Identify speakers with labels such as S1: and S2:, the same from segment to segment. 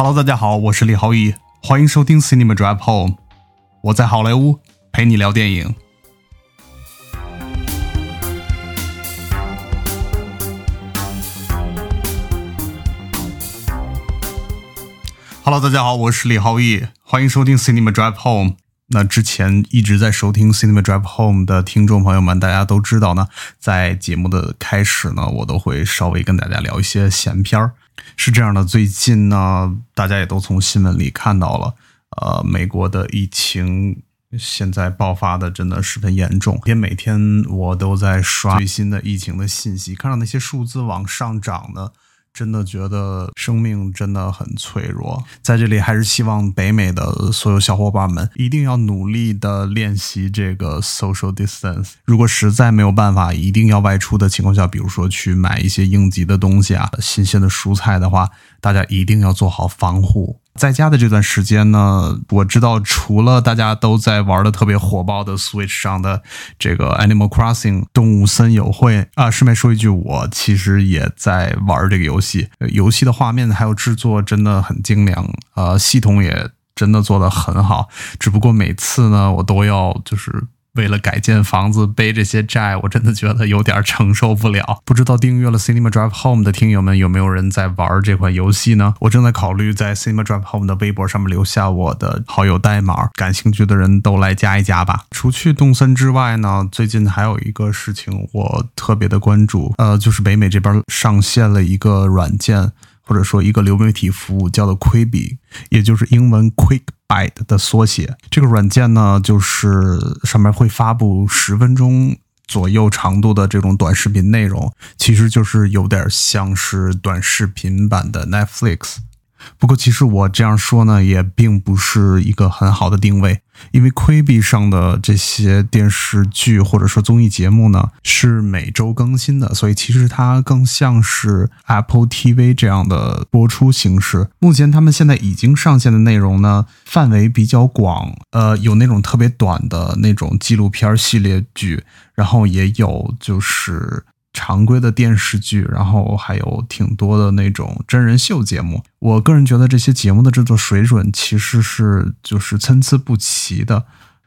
S1: Hello，大家好，我是李浩毅，欢迎收听 Cinema Drive Home。我在好莱坞陪你聊电影。Hello，大家好，我是李浩毅，欢迎收听 Cinema Drive Home。那之前一直在收听 Cinema Drive Home 的听众朋友们，大家都知道呢，在节目的开始呢，我都会稍微跟大家聊一些闲篇儿。是这样的，最近呢，大家也都从新闻里看到了，呃，美国的疫情现在爆发的真的十分严重，也每天我都在刷最新的疫情的信息，看到那些数字往上涨的。真的觉得生命真的很脆弱，在这里还是希望北美的所有小伙伴们一定要努力的练习这个 social distance。如果实在没有办法，一定要外出的情况下，比如说去买一些应急的东西啊，新鲜的蔬菜的话，大家一定要做好防护。在家的这段时间呢，我知道除了大家都在玩的特别火爆的 Switch 上的这个 Animal Crossing 动物森友会啊，顺便说一句，我其实也在玩这个游戏。游戏的画面还有制作真的很精良，呃，系统也真的做得很好。只不过每次呢，我都要就是。为了改建房子背这些债，我真的觉得有点承受不了。不知道订阅了 Cinema Drive Home 的听友们有没有人在玩这款游戏呢？我正在考虑在 Cinema Drive Home 的微博上面留下我的好友代码，感兴趣的人都来加一加吧。除去动森之外呢，最近还有一个事情我特别的关注，呃，就是北美这边上线了一个软件。或者说一个流媒体服务叫做 Quibi，也就是英文 Quick Bite 的缩写。这个软件呢，就是上面会发布十分钟左右长度的这种短视频内容，其实就是有点像是短视频版的 Netflix。不过，其实我这样说呢，也并不是一个很好的定位，因为 Quibi 上的这些电视剧或者说综艺节目呢，是每周更新的，所以其实它更像是 Apple TV 这样的播出形式。目前他们现在已经上线的内容呢，范围比较广，呃，有那种特别短的那种纪录片系列剧，然后也有就是。常规的电视剧，然后还有挺多的那种真人秀节目。我个人觉得这些节目的制作水准其实是就是参差不齐的。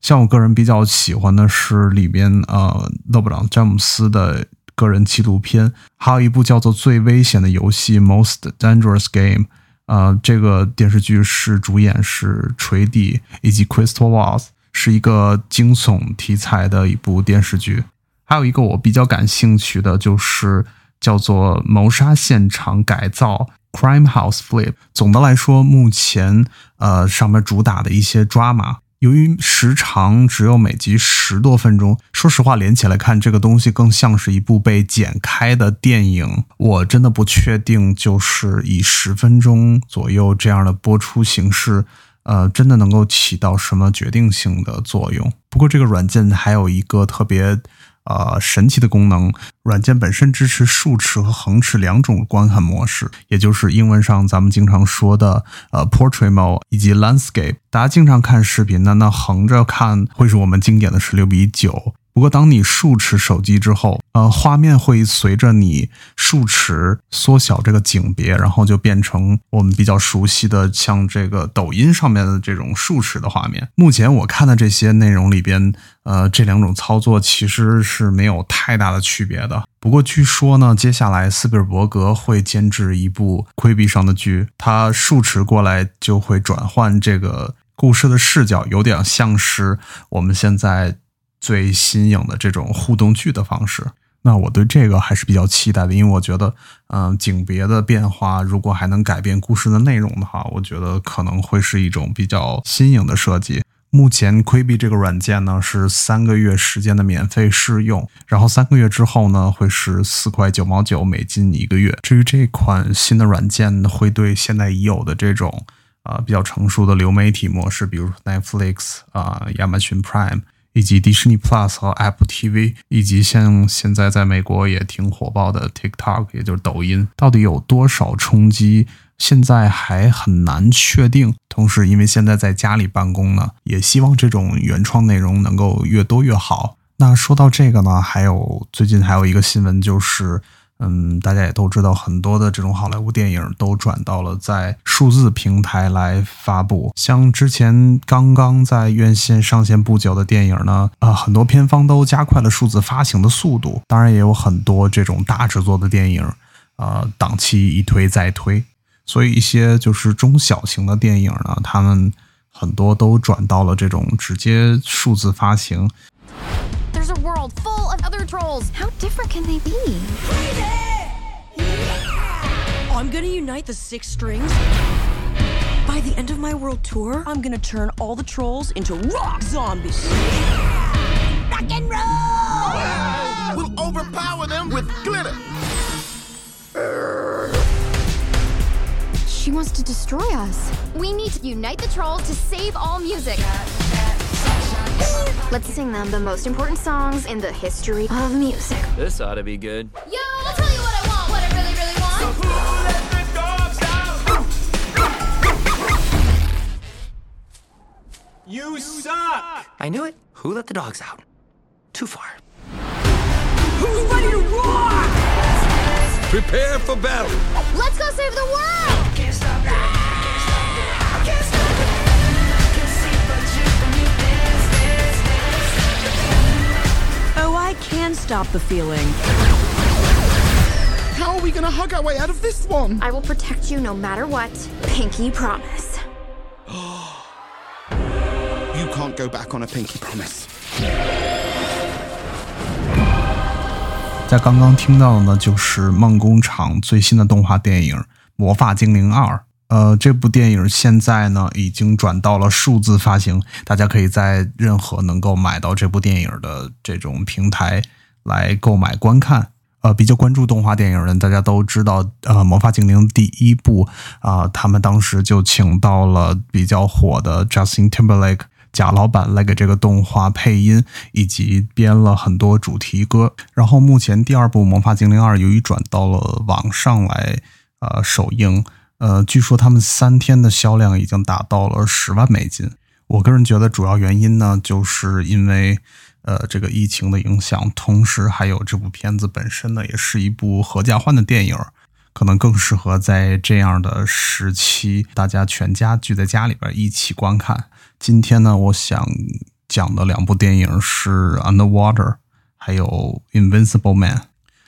S1: 像我个人比较喜欢的是里边呃勒布朗詹姆斯的个人纪录片，还有一部叫做《最危险的游戏》（Most Dangerous Game）。呃，这个电视剧是主演是锤帝以及 Crystal Waltz，是一个惊悚题材的一部电视剧。还有一个我比较感兴趣的，就是叫做《谋杀现场改造》（Crime House Flip）。总的来说，目前呃上面主打的一些抓马，由于时长只有每集十多分钟，说实话连起来看这个东西更像是一部被剪开的电影。我真的不确定，就是以十分钟左右这样的播出形式，呃，真的能够起到什么决定性的作用。不过这个软件还有一个特别。呃，神奇的功能，软件本身支持竖尺和横尺两种观看模式，也就是英文上咱们经常说的呃 Portrait Mode 以及 Landscape。大家经常看视频那，那横着看会是我们经典的十六比九。不过，当你竖持手机之后，呃，画面会随着你竖持缩小这个景别，然后就变成我们比较熟悉的像这个抖音上面的这种竖持的画面。目前我看的这些内容里边，呃，这两种操作其实是没有太大的区别的。不过，据说呢，接下来斯皮尔伯格会监制一部亏币上的剧，他竖持过来就会转换这个故事的视角，有点像是我们现在。最新颖的这种互动剧的方式，那我对这个还是比较期待的，因为我觉得，嗯，景别的变化如果还能改变故事的内容的话，我觉得可能会是一种比较新颖的设计。目前，Quibi 这个软件呢是三个月时间的免费试用，然后三个月之后呢会是四块九毛九美金一个月。至于这款新的软件会对现在已有的这种啊比较成熟的流媒体模式，比如 Netflix 啊、亚马逊 Prime。以及迪士尼 Plus 和 Apple TV，以及像现在在美国也挺火爆的 TikTok，也就是抖音，到底有多少冲击？现在还很难确定。同时，因为现在在家里办公呢，也希望这种原创内容能够越多越好。那说到这个呢，还有最近还有一个新闻，就是嗯，大家也都知道，很多的这种好莱坞电影都转到了在数字平台来发布。像之前刚刚在院线上线不久的电影呢，啊，很多片方都加快了数字发行的速度。当然，也有很多这种大制作的电影，啊，档期一推再推，所以一些就是中小型的电影呢，他们很多都转到了这种直接数字发行。
S2: There's a world full of other trolls.
S3: How different can they be?
S4: I'm gonna unite the six strings. By the end of my world tour, I'm gonna turn all the trolls into rock zombies.
S2: Rock and roll!
S5: We'll overpower them with glitter.
S3: She wants to destroy us.
S2: We need to unite the trolls to save all music.
S3: Let's sing them the most important songs in the history of music.
S6: This ought to be good.
S2: Yo, I'll tell you what I want, what I really, really want.
S5: You suck!
S6: I knew it. Who let the dogs out? Too far.
S4: Who's ready to rock?
S5: Prepare for battle.
S2: Let's go save the world!
S4: Stop the feeling.
S5: How are we gonna hug our way out of this one?
S3: I will protect you no matter what. Pinky promise.
S5: You can't go back on a pinky promise.
S1: 在刚刚听到的呢，就是梦工厂最新的动画电影《魔法精灵二》。呃，这部电影现在呢已经转到了数字发行，大家可以在任何能够买到这部电影的这种平台来购买观看。呃，比较关注动画电影人，大家都知道，呃，《魔法精灵》第一部啊、他们当时就请到了比较火的 Justin Timberlake 贾老板来给这个动画配音，以及编了很多主题歌。然后目前第二部《魔法精灵二》由于转到了网上来，呃，首映，呃，据说他们三天的销量已经达到了十万美金。我个人觉得主要原因呢，就是因为呃这个疫情的影响，同时还有这部片子本身呢也是一部合家欢的电影，可能更适合在这样的时期，大家全家聚在家里边一起观看。今天呢，我想讲的两部电影是《Underwater》还有《Invincible Man》。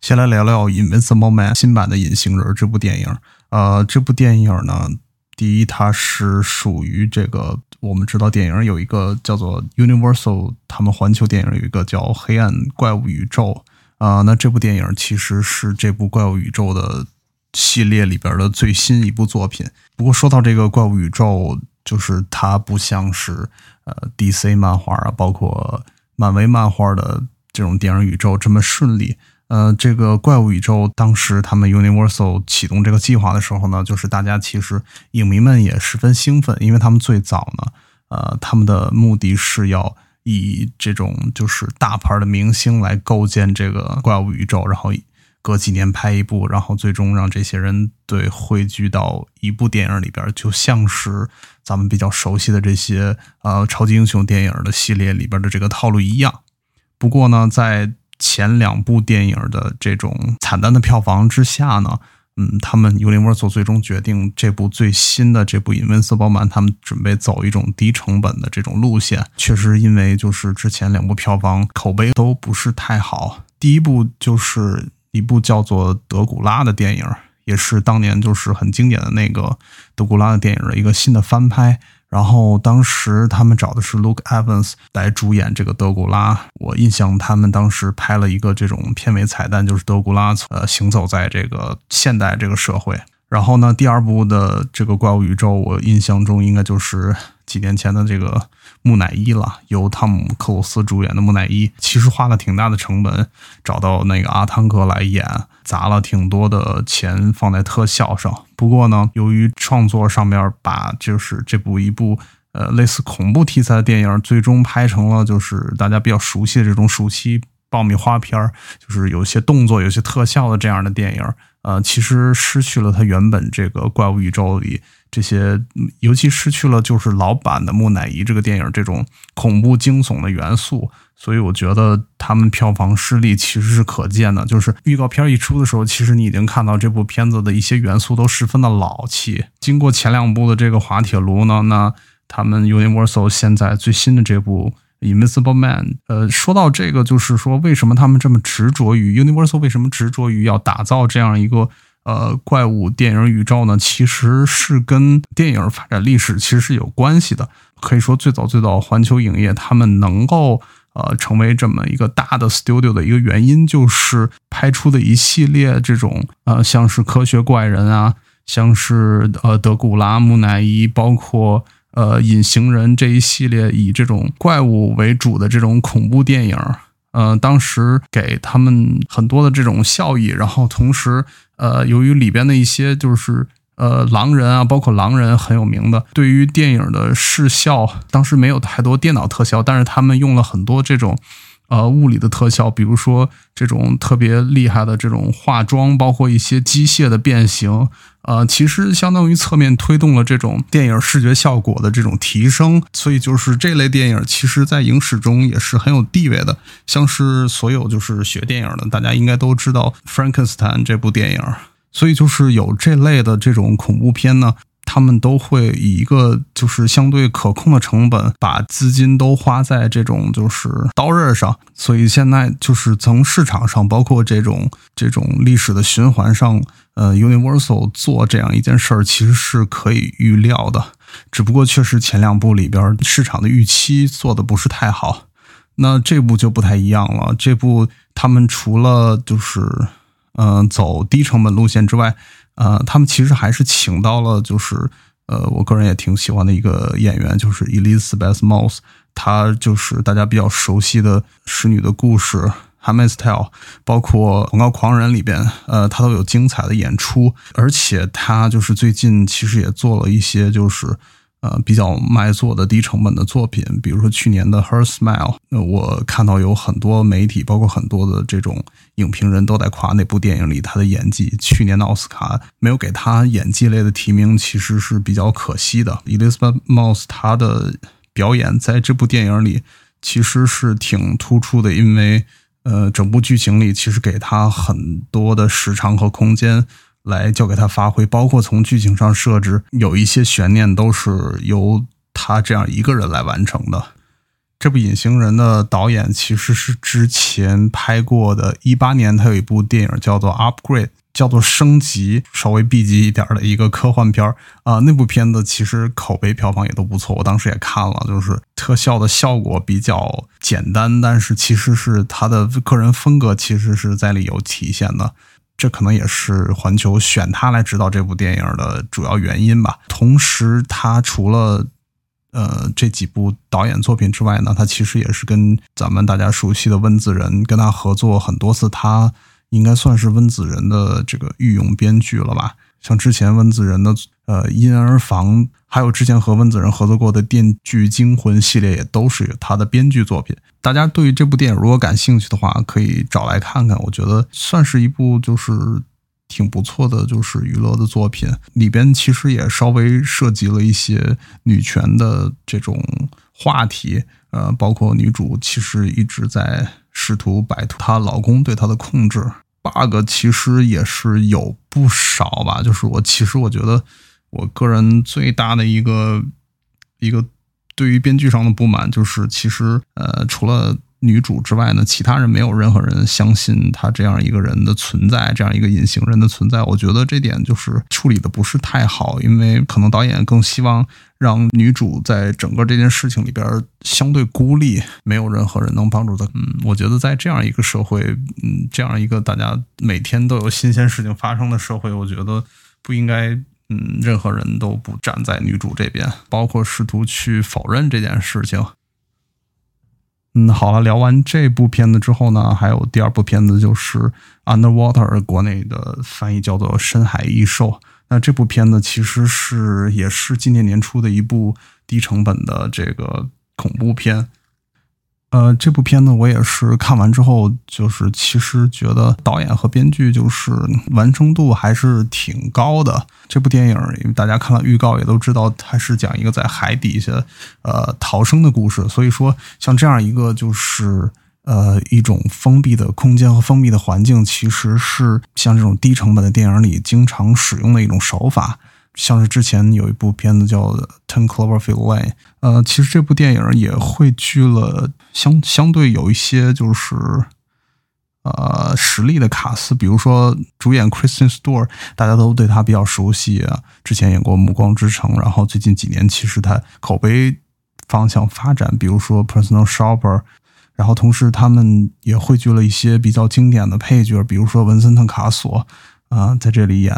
S1: 先来聊聊《Invincible Man》新版的隐形人这部电影。呃，这部电影呢，第一，它是属于这个我们知道电影有一个叫做 Universal，他们环球电影有一个叫《黑暗怪物宇宙》啊、那这部电影其实是这部怪物宇宙的系列里边的最新一部作品。不过说到这个怪物宇宙，就是它不像是呃 DC 漫画啊，包括漫威漫画的这种电影宇宙这么顺利。呃，这个怪物宇宙当时他们 Universal 启动这个计划的时候呢，就是大家其实影迷们也十分兴奋，因为他们最早呢，呃，他们的目的是要以这种就是大牌的明星来构建这个怪物宇宙，然后隔几年拍一部，然后最终让这些人对汇聚到一部电影里边，就像是咱们比较熟悉的这些呃超级英雄电影的系列里边的这个套路一样。不过呢，在前两部电影的这种惨淡的票房之下呢，嗯，他们 Universal 最终决定这部最新的这部《Invincible Man》，他们准备走一种低成本的这种路线。确实，因为就是之前两部票房口碑都不是太好。第一部就是一部叫做《德古拉》的电影，也是当年就是很经典的那个德古拉的电影的一个新的翻拍。然后当时他们找的是 Luke Evans 来主演这个德古拉。我印象他们当时拍了一个这种片尾彩蛋，就是德古拉呃行走在这个现代这个社会。然后呢，第二部的这个怪物宇宙，我印象中应该就是几年前的这个木乃伊了，由汤姆克鲁斯主演的木乃伊，其实花了挺大的成本找到那个阿汤哥来演，砸了挺多的钱放在特效上。不过呢，由于创作上面把就是这部一部呃类似恐怖题材的电影，最终拍成了就是大家比较熟悉的这种暑期爆米花片儿，就是有些动作、有些特效的这样的电影。呃，其实失去了它原本这个怪物宇宙里这些，尤其失去了就是老版的木乃伊这个电影这种恐怖惊悚的元素，所以我觉得他们票房失利其实是可见的。就是预告片一出的时候，其实你已经看到这部片子的一些元素都十分的老气。经过前两部的这个滑铁卢呢，那他们 Universal 现在最新的这部。Invisible Man，呃，说到这个，就是说为什么他们这么执着于 Universal 为什么执着于要打造这样一个呃怪物电影宇宙呢？其实是跟电影发展历史其实是有关系的。可以说最早最早，环球影业他们能够呃成为这么一个大的 studio 的一个原因，就是拍出的一系列这种呃像是科学怪人啊，像是呃德古拉、木乃伊，包括。呃，隐形人这一系列以这种怪物为主的这种恐怖电影，呃，当时给他们很多的这种效益，然后同时，呃，由于里边的一些就是呃狼人啊，包括狼人很有名的，对于电影的视效，当时没有太多电脑特效，但是他们用了很多这种。呃，物理的特效，比如说这种特别厉害的这种化妆，包括一些机械的变形，呃，其实相当于侧面推动了这种电影视觉效果的这种提升。所以，就是这类电影，其实在影史中也是很有地位的。像是所有就是学电影的，大家应该都知道《Frankenstein》这部电影。所以，就是有这类的这种恐怖片呢。他们都会以一个就是相对可控的成本，把资金都花在这种就是刀刃上，所以现在就是从市场上，包括这种这种历史的循环上，呃，Universal 做这样一件事儿其实是可以预料的，只不过确实前两部里边市场的预期做的不是太好，那这部就不太一样了，这部他们除了就是嗯、走低成本路线之外。呃，他们其实还是请到了，就是呃，我个人也挺喜欢的一个演员，就是 Elisabeth Moss，她就是大家比较熟悉的《使女的故事》《h a m m e s Tale》，包括《广告狂人》里边，呃，她都有精彩的演出，而且她就是最近其实也做了一些就是。呃，比较卖座的低成本的作品，比如说去年的《Her Smile》，那，我看到有很多媒体，包括很多的这种影评人都在夸那部电影里他的演技。去年的奥斯卡没有给他演技类的提名，其实是比较可惜的。Elizabeth Moss 她的表演在这部电影里其实是挺突出的，因为呃，整部剧情里其实给他很多的时长和空间。来交给他发挥，包括从剧情上设置，有一些悬念都是由他这样一个人来完成的。这部《隐形人》的导演其实是之前拍过的，一八年他有一部电影叫做《Upgrade》，叫做升级，稍微 B 级一点的一个科幻片儿啊。那部片子其实口碑票房也都不错，我当时也看了，就是特效的效果比较简单，但是其实是他的个人风格其实是在里有体现的。这可能也是环球选他来指导这部电影的主要原因吧。同时，他除了呃这几部导演作品之外呢，他其实也是跟咱们大家熟悉的温子仁跟他合作很多次，他应该算是温子仁的这个御用编剧了吧。像之前温子仁的呃《婴儿房》，还有之前和温子仁合作过的《电锯惊魂》系列，也都是他的编剧作品。大家对于这部电影如果感兴趣的话，可以找来看看。我觉得算是一部就是挺不错的，就是娱乐的作品。里边其实也稍微涉及了一些女权的这种话题，呃，包括女主其实一直在试图摆脱她老公对她的控制。Bug 其实也是有不少吧，就是我其实我觉得我个人最大的一个一个对于编剧上的不满，就是其实呃除了女主之外呢，其他人没有任何人相信他这样一个人的存在，这样一个隐形人的存在。我觉得这点就是处理的不是太好，因为可能导演更希望让女主在整个这件事情里边相对孤立，没有任何人能帮助她。嗯，我觉得在这样一个社会，嗯，这样一个大家每天都有新鲜事情发生的社会，我觉得不应该。嗯，任何人都不站在女主这边，包括试图去否认这件事情。嗯，好了，聊完这部片子之后呢，还有第二部片子就是《Underwater》，国内的翻译叫做《深海异兽》。那这部片子其实是也是今年年初的一部低成本的这个恐怖片。呃，这部片子我也是看完之后，就是其实觉得导演和编剧就是完成度还是挺高的。这部电影，因为大家看了预告也都知道，它是讲一个在海底下呃逃生的故事。所以说，像这样一个就是呃一种封闭的空间和封闭的环境，其实是像这种低成本的电影里经常使用的一种手法。像是之前有一部片子叫《Ten Cloverfield Lane》，呃，其实这部电影也汇聚了相相对有一些就是呃实力的卡司，比如说主演 Kristen Store，大家都对他比较熟悉啊，之前演过《暮光之城》，然后最近几年其实他口碑方向发展，比如说《Personal Shopper》，然后同时他们也汇聚了一些比较经典的配角，比如说文森特·卡索啊、在这里演。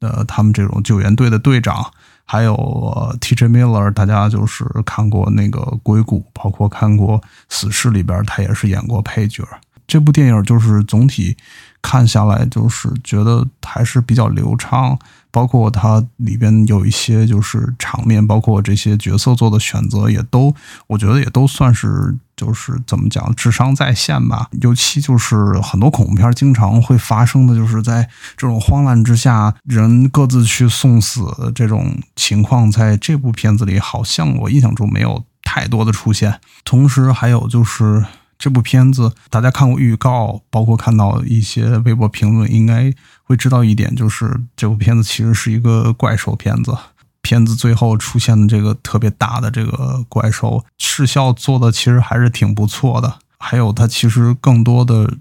S1: 的，他们这种救援队的队长，还有、呃、T.J. Miller，大家就是看过那个《硅谷》，包括看过《死侍》里边，他也是演过配角。这部电影就是总体看下来，就是觉得还是比较流畅，包括它里边有一些就是场面，包括这些角色做的选择，也都我觉得也都算是就是怎么讲，智商在线吧。尤其就是很多恐怖片经常会发生的，就是在这种慌乱之下，人各自去送死这种情况，在这部片子里好像我印象中没有太多的出现。同时还有就是。这部片子大家看过预告，包括看到一些微博评论，应该会知道一点，就是这部片子其实是一个怪兽片子。片子最后出现的这个特别大的这个怪兽，视效做的其实还是挺不错的。还有它其实更多的，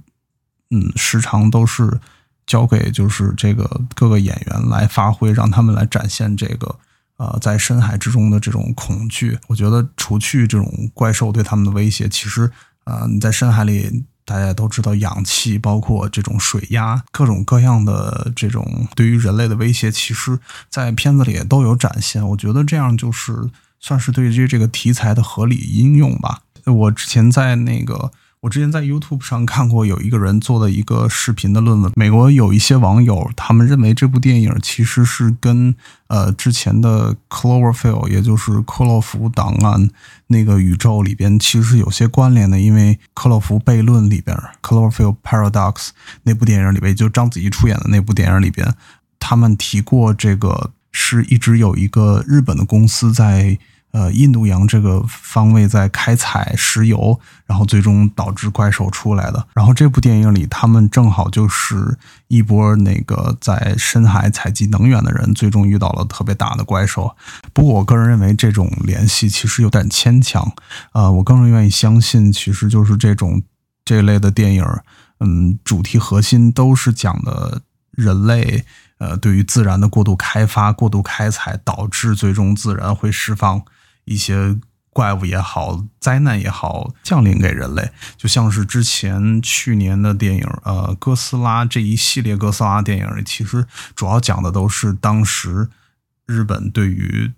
S1: 嗯，时长都是交给就是这个各个演员来发挥，让他们来展现这个呃在深海之中的这种恐惧。我觉得除去这种怪兽对他们的威胁，其实。呃，你在深海里，大家都知道氧气，包括这种水压，各种各样的这种对于人类的威胁，其实在片子里也都有展现。我觉得这样就是算是对于这个题材的合理应用吧。我之前在那个，我之前在 YouTube 上看过有一个人做的一个视频的论文。美国有一些网友，他们认为这部电影其实是跟呃之前的 Cloverfield，也就是克洛弗档案那个宇宙里边其实是有些关联的，因为克洛弗悖论里边 Cloverfield Paradox 那部电影里边，就章子怡出演的那部电影里边，他们提过这个是一直有一个日本的公司在。呃，印度洋这个方位在开采石油，然后最终导致怪兽出来的。然后这部电影里，他们正好就是一波那个在深海采集能源的人，最终遇到了特别大的怪兽。不过，我个人认为这种联系其实有点牵强。呃，我更愿意相信，其实就是这种这类的电影，嗯，主题核心都是讲的人类。呃，对于自然的过度开发、过度开采，导致最终自然会释放一些怪物也好、灾难也好降临给人类。就像是之前去年的电影，呃，哥斯拉这一系列哥斯拉电影，其实主要讲的都是当时日本对于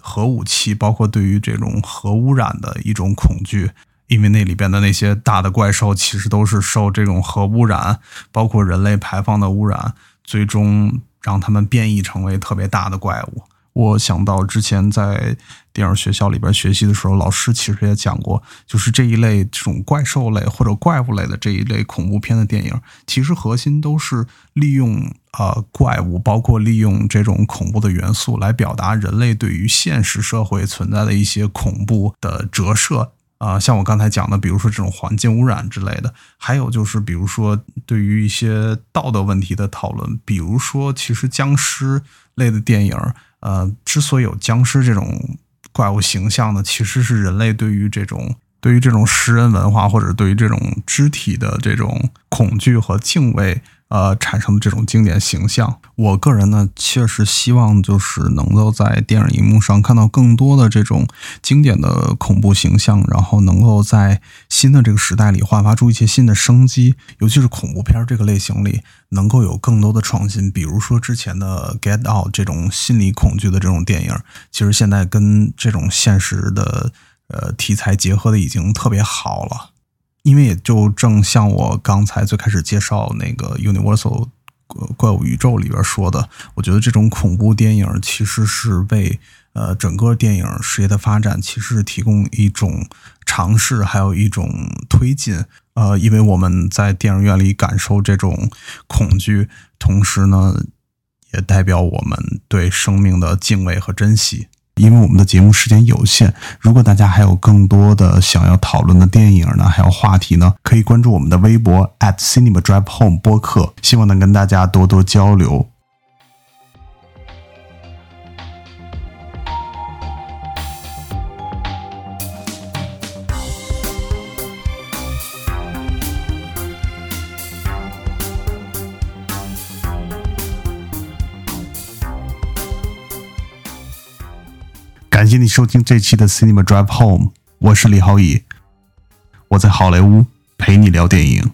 S1: 核武器，包括对于这种核污染的一种恐惧。因为那里边的那些大的怪兽，其实都是受这种核污染，包括人类排放的污染。最终让他们变异成为特别大的怪物。我想到之前在电影学校里边学习的时候，老师其实也讲过，就是这一类这种怪兽类或者怪物类的这一类恐怖片的电影，其实核心都是利用呃怪物，包括利用这种恐怖的元素来表达人类对于现实社会存在的一些恐怖的折射。啊、像我刚才讲的，比如说这种环境污染之类的，还有就是比如说对于一些道德问题的讨论，比如说其实僵尸类的电影，呃，之所以有僵尸这种怪物形象呢，其实是人类对于这种对于这种食人文化或者对于这种肢体的这种恐惧和敬畏。呃，产生的这种经典形象，我个人呢，确实希望就是能够在电影荧幕上看到更多的这种经典的恐怖形象，然后能够在新的这个时代里焕发出一些新的生机，尤其是恐怖片这个类型里，能够有更多的创新。比如说之前的《Get Out》这种心理恐惧的这种电影，其实现在跟这种现实的呃题材结合的已经特别好了。因为也就正像我刚才最开始介绍那个 Universal 怪物宇宙里边说的，我觉得这种恐怖电影其实是为呃整个电影事业的发展，其实是提供一种尝试，还有一种推进。呃，因为我们在电影院里感受这种恐惧，同时呢，也代表我们对生命的敬畏和珍惜。因为我们的节目时间有限，如果大家还有更多的想要讨论的电影呢，还有话题呢，可以关注我们的微博 at cinema drive home 播客，希望能跟大家多多交流。谢你收听这期的 Cinema Drive Home，我是李浩宇，我在好莱坞陪你聊电影。